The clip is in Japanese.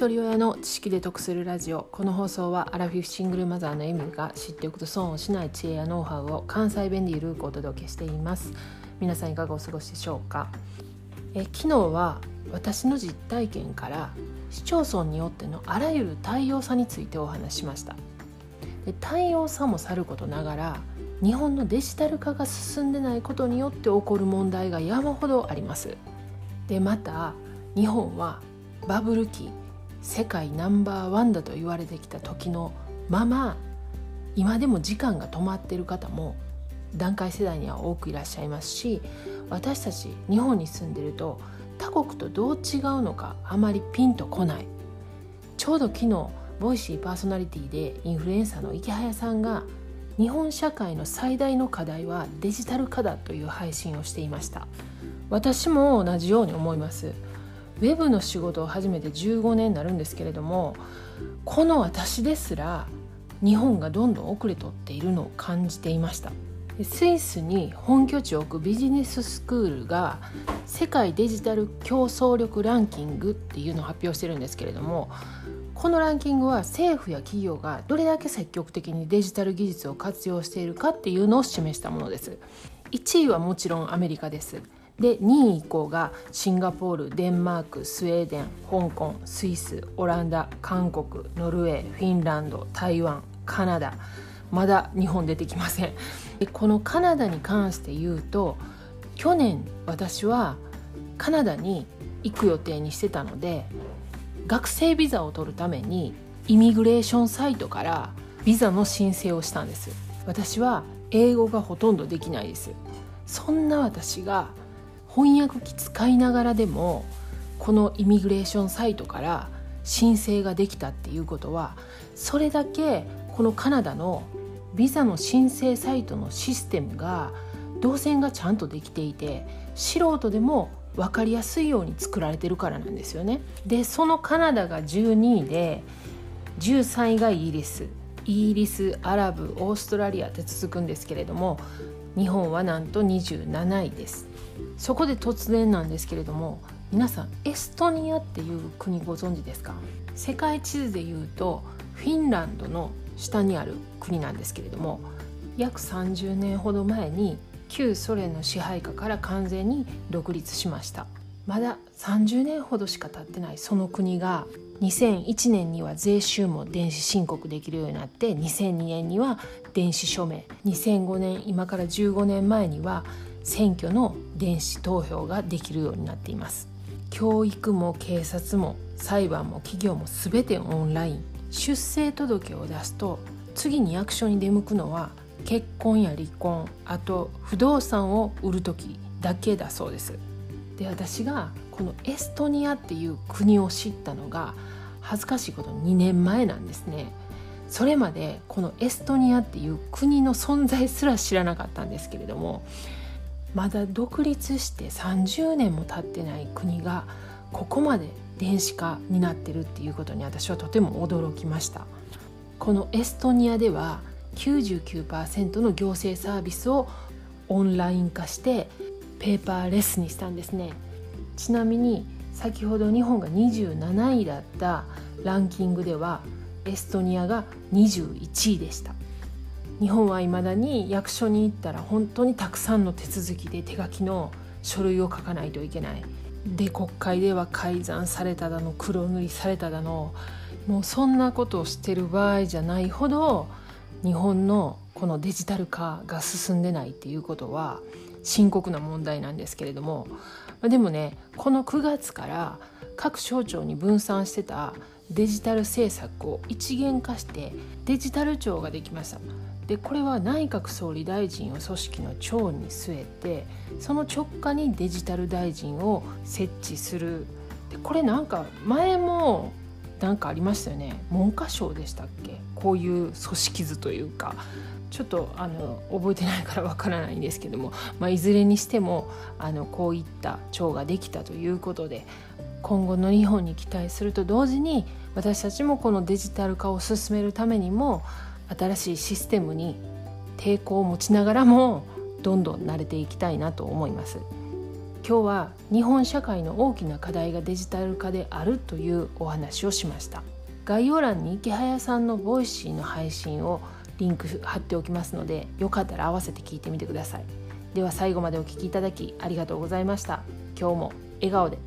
一人親の知識で得するラジオ。この放送はアラフィフシングルマザーのエミが知っておくと損をしない知恵やノウハウを関西弁でゆるくお届けしています。皆さんいかがお過ごしでしょうか？え昨日は私の実体験から市町村によってのあらゆる対応差についてお話しました。で対応差もさることながら日本のデジタル化が進んでないことによって起こる問題が山ほどあります。でまた日本はバブル期世界ナンバーワンだと言われてきた時のまま今でも時間が止まっている方も団塊世代には多くいらっしゃいますし私たち日本に住んでると他国とどう違うのかあまりピンとこない。ちょうど昨日ボイシーパーソナリティでインフルエンサーの池早さんが日本社会の最大の課題はデジタル化だという配信をしていました。私も同じように思います。ウェブの仕事を始めて15年になるんですけれどもこの私ですら日本がどんどん遅れとっているのを感じていました。スイスに本拠地を置くビジネススクールが世界デジタル競争力ランキングっていうのを発表してるんですけれどもこのランキングは政府や企業がどれだけ積極的にデジタル技術を活用しているかっていうのを示したものです。1位はもちろんアメリカです。で2位以降がシンガポールデンマークスウェーデン香港スイスオランダ韓国ノルウェーフィンランド台湾カナダまだ日本出てきません。でこのカナダに関して言うと去年私はカナダに行く予定にしてたので学生ビザを取るためにイミグレーションサイトからビザの申請をしたんです。私は英語がほとんどできないです。そんな私が翻訳機使いながらでもこのイミグレーションサイトから申請ができたっていうことはそれだけこのカナダのビザの申請サイトのシステムが動線がちゃんとできていて素人でも分かりやすいように作られてるからなんですよね。でそのカナダが12位で13位がイギリスイギリスアラブオーストラリアって続くんですけれども日本はなんと27位です。そこで突然なんですけれども皆さんエストニアっていう国ご存知ですか？世界地図でいうとフィンランドの下にある国なんですけれども約30年ほど前に旧ソ連の支配下から完全に独立しました。まだ30年ほどしか経ってないその国が2001年には税収も電子申告できるようになって2002年には電子署名2005年今から15年前には選挙の電子投票ができるようになっています。教育も警察も裁判も企業も全てオンライン。出生届を出すと次に役所に出向くのは結婚や離婚あと不動産を売る時だけだそうです。で私がこのエストニアっていう国を知ったのが恥ずかしいこと2年前なんですね。それまでこのエストニアっていう国の存在すら知らなかったんですけれどもまだ独立して30年も経ってない国がここまで電子化になってるっていうことに私はとても驚きました。このエストニアでは99%の行政サービスをオンライン化してペーパーレスにしたんですね。ちなみに先ほど日本が27位だったランキングではエストニアが21位でした。日本はいまだに役所に行ったら本当にたくさんの手続きで手書きの書類を書かないといけない。で国会では改ざんされただの黒塗りされただのもうそんなことをしてる場合じゃないほど日本のこのデジタル化が進んでないっていうことは深刻な問題なんですけれどもでもねこの9月から各省庁に分散してたデジタル政策を一元化してデジタル庁ができました。でこれは内閣総理大臣を組織の長に据えてその直下にデジタル大臣を設置する。でこれなんか前もなんかありましたよね。文科省でしたっけ？こういう組織図というか。ちょっとあの覚えてないからわからないんですけども、まあ、いずれにしてもあのこういった庁ができたということで今後の日本に期待すると同時に私たちもこのデジタル化を進めるためにも新しいシステムに抵抗を持ちながらもどんどん慣れていきたいなと思います。今今日は日本社会の大きな課題がデジタル化であるというお話をしました。概要欄にイケハヤさんの Voicy の配信をリンク貼っておきますのでよかったら合わせて聞いてみてください。では最後までお聴きいただきありがとうございました。今日も笑顔で。